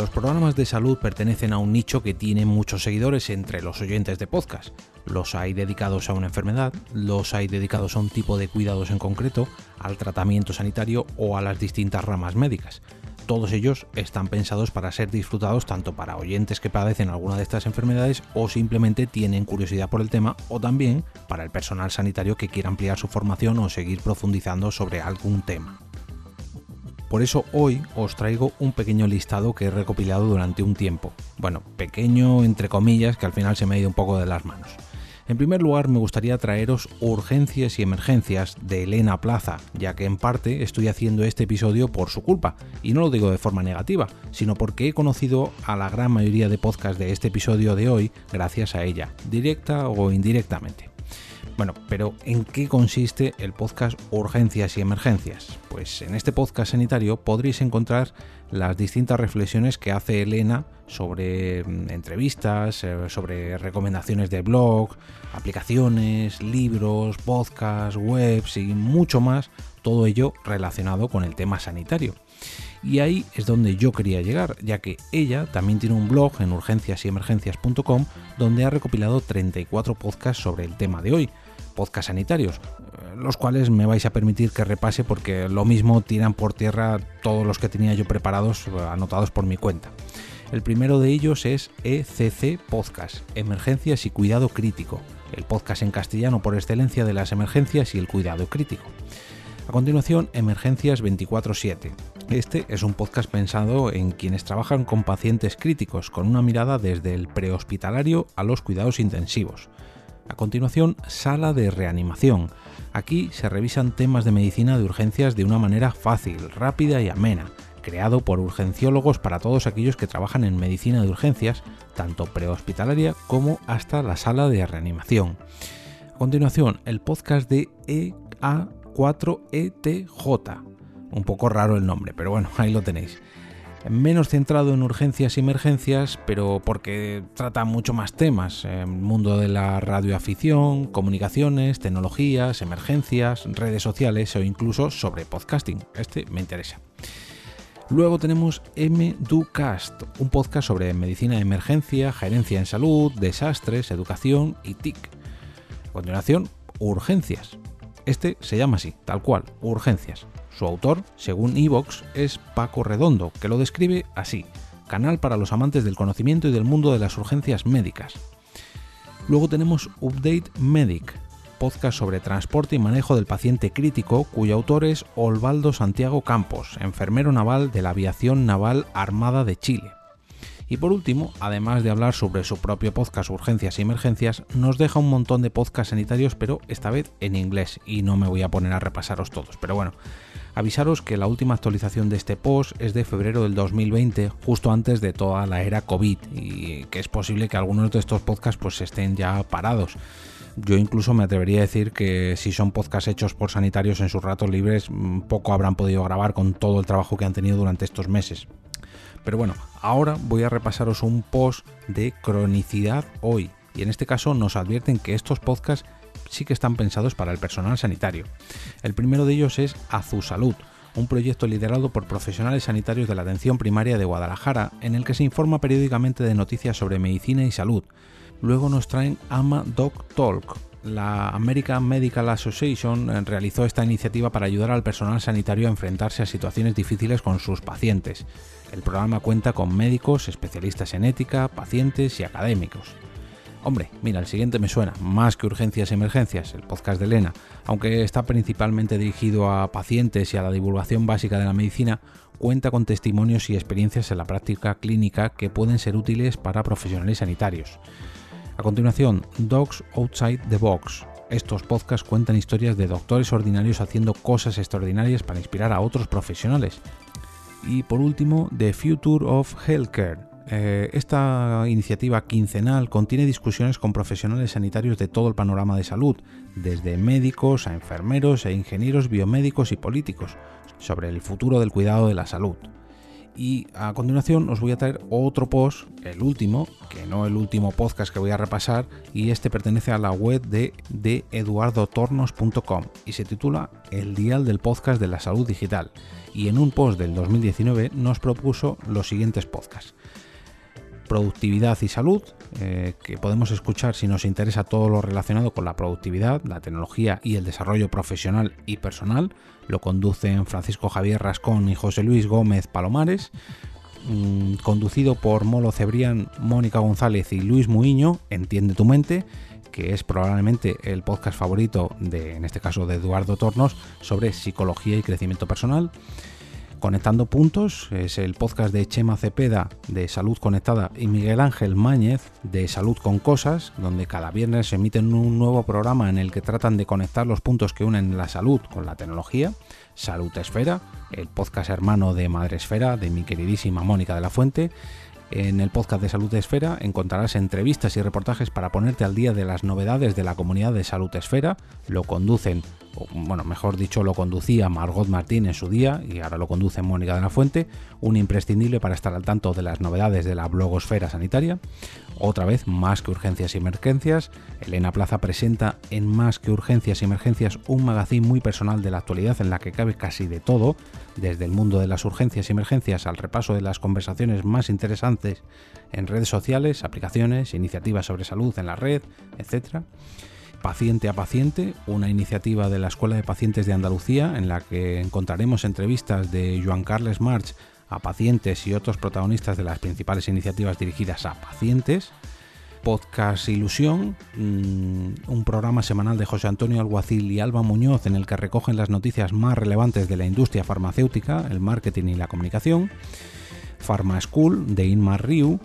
Los programas de salud pertenecen a un nicho que tiene muchos seguidores entre los oyentes de podcast. Los hay dedicados a una enfermedad, los hay dedicados a un tipo de cuidados en concreto, al tratamiento sanitario o a las distintas ramas médicas. Todos ellos están pensados para ser disfrutados tanto para oyentes que padecen alguna de estas enfermedades o simplemente tienen curiosidad por el tema o también para el personal sanitario que quiera ampliar su formación o seguir profundizando sobre algún tema. Por eso hoy os traigo un pequeño listado que he recopilado durante un tiempo. Bueno, pequeño entre comillas, que al final se me ha ido un poco de las manos. En primer lugar, me gustaría traeros Urgencias y Emergencias de Elena Plaza, ya que en parte estoy haciendo este episodio por su culpa, y no lo digo de forma negativa, sino porque he conocido a la gran mayoría de podcasts de este episodio de hoy gracias a ella, directa o indirectamente. Bueno, pero ¿en qué consiste el podcast Urgencias y Emergencias? Pues en este podcast sanitario podréis encontrar las distintas reflexiones que hace Elena sobre mm, entrevistas, eh, sobre recomendaciones de blog, aplicaciones, libros, podcasts, webs y mucho más, todo ello relacionado con el tema sanitario. Y ahí es donde yo quería llegar, ya que ella también tiene un blog en urgenciasyemergencias.com donde ha recopilado 34 podcasts sobre el tema de hoy, podcasts sanitarios, eh, los cuales me vais a permitir que repase porque lo mismo tiran por tierra todos los que tenía yo preparados, eh, anotados por mi cuenta. El primero de ellos es ECC Podcast, Emergencias y Cuidado Crítico, el podcast en castellano por excelencia de las emergencias y el cuidado crítico. A continuación, Emergencias 24/7. Este es un podcast pensado en quienes trabajan con pacientes críticos, con una mirada desde el prehospitalario a los cuidados intensivos. A continuación, sala de reanimación. Aquí se revisan temas de medicina de urgencias de una manera fácil, rápida y amena, creado por urgenciólogos para todos aquellos que trabajan en medicina de urgencias, tanto prehospitalaria como hasta la sala de reanimación. A continuación, el podcast de EA4ETJ. Un poco raro el nombre, pero bueno, ahí lo tenéis menos centrado en urgencias y emergencias, pero porque trata mucho más temas, el mundo de la radioafición, comunicaciones, tecnologías, emergencias, redes sociales o incluso sobre podcasting. Este me interesa. Luego tenemos MDucast, un podcast sobre medicina de emergencia, gerencia en salud, desastres, educación y TIC. A continuación, urgencias. Este se llama así, tal cual, urgencias. Su autor, según Evox, es Paco Redondo, que lo describe así, canal para los amantes del conocimiento y del mundo de las urgencias médicas. Luego tenemos Update Medic, podcast sobre transporte y manejo del paciente crítico, cuyo autor es Osvaldo Santiago Campos, enfermero naval de la Aviación Naval Armada de Chile. Y por último, además de hablar sobre su propio podcast Urgencias y Emergencias, nos deja un montón de podcasts sanitarios, pero esta vez en inglés, y no me voy a poner a repasaros todos. Pero bueno, Avisaros que la última actualización de este post es de febrero del 2020, justo antes de toda la era COVID, y que es posible que algunos de estos podcasts pues estén ya parados. Yo incluso me atrevería a decir que si son podcasts hechos por sanitarios en sus ratos libres, mm, poco habrán podido grabar con todo el trabajo que han tenido durante estos meses. Pero bueno, ahora voy a repasaros un post de cronicidad hoy, y en este caso nos advierten que estos podcasts sí que están pensados para el personal sanitario. El primero de ellos es Azusalud, un proyecto liderado por profesionales sanitarios de la atención primaria de Guadalajara, en el que se informa periódicamente de noticias sobre medicina y salud. Luego nos traen AMA Doc Talk. La American Medical Association eh, realizó esta iniciativa para ayudar al personal sanitario a enfrentarse a situaciones difíciles con sus pacientes. El programa cuenta con médicos, especialistas en ética, pacientes y académicos. Hombre, mira, el siguiente me suena, más que urgencias y emergencias, el podcast de Elena, aunque está principalmente dirigido a pacientes y a la divulgación básica de la medicina, cuenta con testimonios y experiencias en la práctica clínica que pueden ser útiles para profesionales sanitarios. A continuación, Dogs Outside the Box. Estos podcasts cuentan historias de doctores ordinarios haciendo cosas extraordinarias para inspirar a otros profesionales. Y por último, The Future of Healthcare, eh, esta iniciativa quincenal contiene discusiones con profesionales sanitarios de todo el panorama de salud, desde médicos a enfermeros e ingenieros biomédicos y políticos, sobre el futuro del cuidado de la salud. Y a continuación os voy a traer otro post, el último, que no el último podcast que voy a repasar, y este pertenece a la web de, de eduardotornos.com y se titula El Dial del Podcast de la Salud Digital. Y en un post del 2019 nos propuso los siguientes podcasts productividad y salud, eh, que podemos escuchar si nos interesa todo lo relacionado con la productividad, la tecnología y el desarrollo profesional y personal. Lo conducen Francisco Javier Rascón y José Luis Gómez Palomares. Mm, conducido por Molo Cebrián, Mónica González y Luis Muiño, Entiende tu mente, que es probablemente el podcast favorito de, en este caso, de Eduardo Tornos sobre psicología y crecimiento personal. Conectando Puntos es el podcast de Chema Cepeda de Salud Conectada y Miguel Ángel Máñez de Salud con Cosas, donde cada viernes emiten un nuevo programa en el que tratan de conectar los puntos que unen la salud con la tecnología. Salud Esfera, el podcast hermano de Madre Esfera de mi queridísima Mónica de la Fuente. En el podcast de Salud Esfera encontrarás entrevistas y reportajes para ponerte al día de las novedades de la comunidad de Salud Esfera. Lo conducen bueno, mejor dicho, lo conducía Margot Martín en su día y ahora lo conduce Mónica de la Fuente, un imprescindible para estar al tanto de las novedades de la blogosfera sanitaria. Otra vez, Más que Urgencias y Emergencias, Elena Plaza presenta en Más que Urgencias y Emergencias un magazine muy personal de la actualidad en la que cabe casi de todo, desde el mundo de las urgencias y emergencias al repaso de las conversaciones más interesantes en redes sociales, aplicaciones, iniciativas sobre salud en la red, etc. Paciente a Paciente, una iniciativa de la Escuela de Pacientes de Andalucía en la que encontraremos entrevistas de Joan Carles March a pacientes y otros protagonistas de las principales iniciativas dirigidas a pacientes. Podcast Ilusión, mm, un programa semanal de José Antonio Alguacil y Alba Muñoz en el que recogen las noticias más relevantes de la industria farmacéutica, el marketing y la comunicación. Pharma School de Inmar Riu,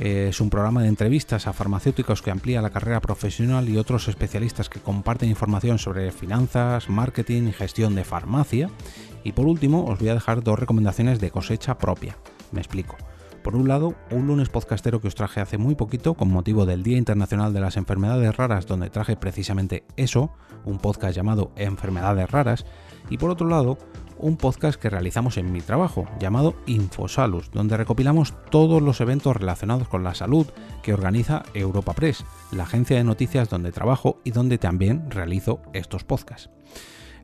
es un programa de entrevistas a farmacéuticos que amplía la carrera profesional y otros especialistas que comparten información sobre finanzas, marketing y gestión de farmacia. Y por último, os voy a dejar dos recomendaciones de cosecha propia. Me explico. Por un lado, un lunes podcastero que os traje hace muy poquito con motivo del Día Internacional de las Enfermedades Raras, donde traje precisamente eso, un podcast llamado Enfermedades Raras. Y por otro lado, un podcast que realizamos en mi trabajo, llamado Infosalus, donde recopilamos todos los eventos relacionados con la salud que organiza Europa Press, la agencia de noticias donde trabajo y donde también realizo estos podcasts.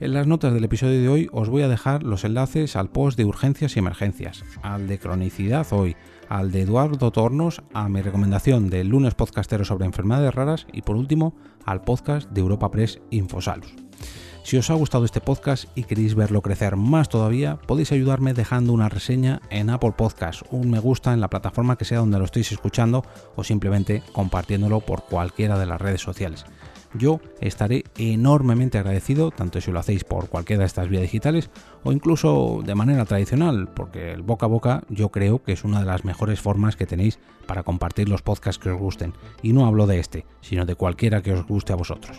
En las notas del episodio de hoy os voy a dejar los enlaces al post de urgencias y emergencias, al de cronicidad hoy, al de Eduardo Tornos, a mi recomendación del lunes podcastero sobre enfermedades raras y por último al podcast de Europa Press Infosalus. Si os ha gustado este podcast y queréis verlo crecer más todavía, podéis ayudarme dejando una reseña en Apple Podcast, un me gusta en la plataforma que sea donde lo estéis escuchando o simplemente compartiéndolo por cualquiera de las redes sociales. Yo estaré enormemente agradecido, tanto si lo hacéis por cualquiera de estas vías digitales o incluso de manera tradicional, porque el boca a boca yo creo que es una de las mejores formas que tenéis para compartir los podcasts que os gusten. Y no hablo de este, sino de cualquiera que os guste a vosotros.